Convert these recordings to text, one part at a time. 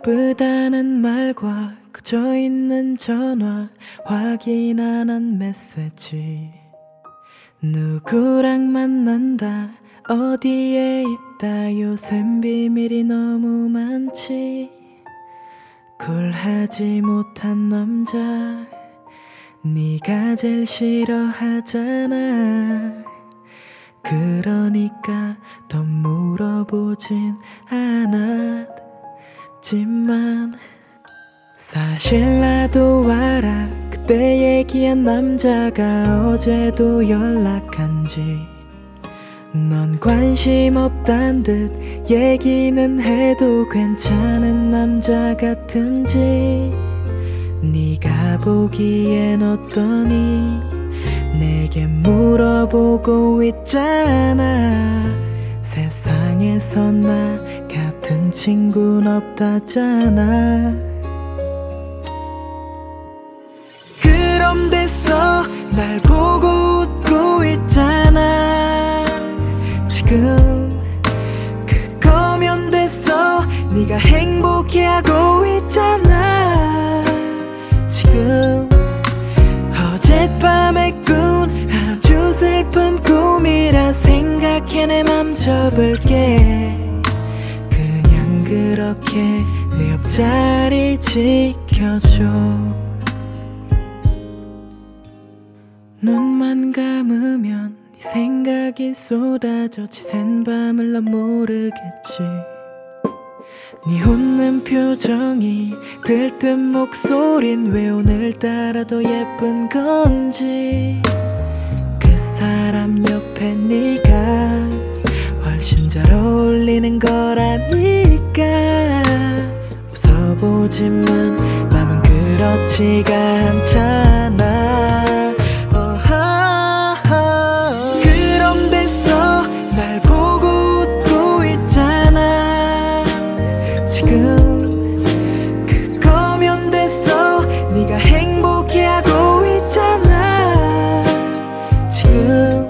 바쁘다는 말과 그저 있는 전화 확인 안 한 메시지. 누구랑 만난다 어디에 있다 요샌 비밀이 너무 많지. 굴하지 못한 남자 네가 제일 싫어하잖아. 그러니까 더 물어보진 않 았지만 사실 나도 알아. 그때 얘기한 남자가 어제도 연락한지 넌 관심 없단 듯 얘기는 해도 괜찮은 남자 같은지. 네가 보기엔 어떠니? 내게 물어보고 있잖아. 세상에서 나 친구는 없다잖아. 그럼 됐어. 날 보고 웃고 있잖아. 지금 그거면 됐어. 네가 행복해하고 있잖아. 지금 어젯밤에 꾼 아주 슬픈 꿈이라 생각해 내 맘 접을게 그렇게 내 옆자리를 지켜줘? 눈만 감으면 네 생각이 쏟아져 지샌 밤을 넌 모르겠지. 네 웃는 표정이 들뜬 목소린 왜 오늘따라 더 예쁜 건지. 그 사람 옆에 네가 훨씬 잘 어울리는 거라니까 웃어보지만 맘은 그렇지가 않잖아. 어허허. 그럼 됐어. 날 보고 웃고 있잖아. 지금 그거면 됐어. 네가 행복해하고 있잖아. 지금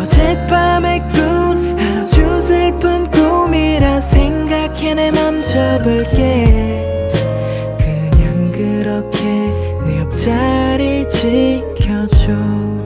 어젯밤에 꾼 아주 슬픈 꿈이라 생각해 내 맘 접을게 그렇게 내 옆자리를 지켜줘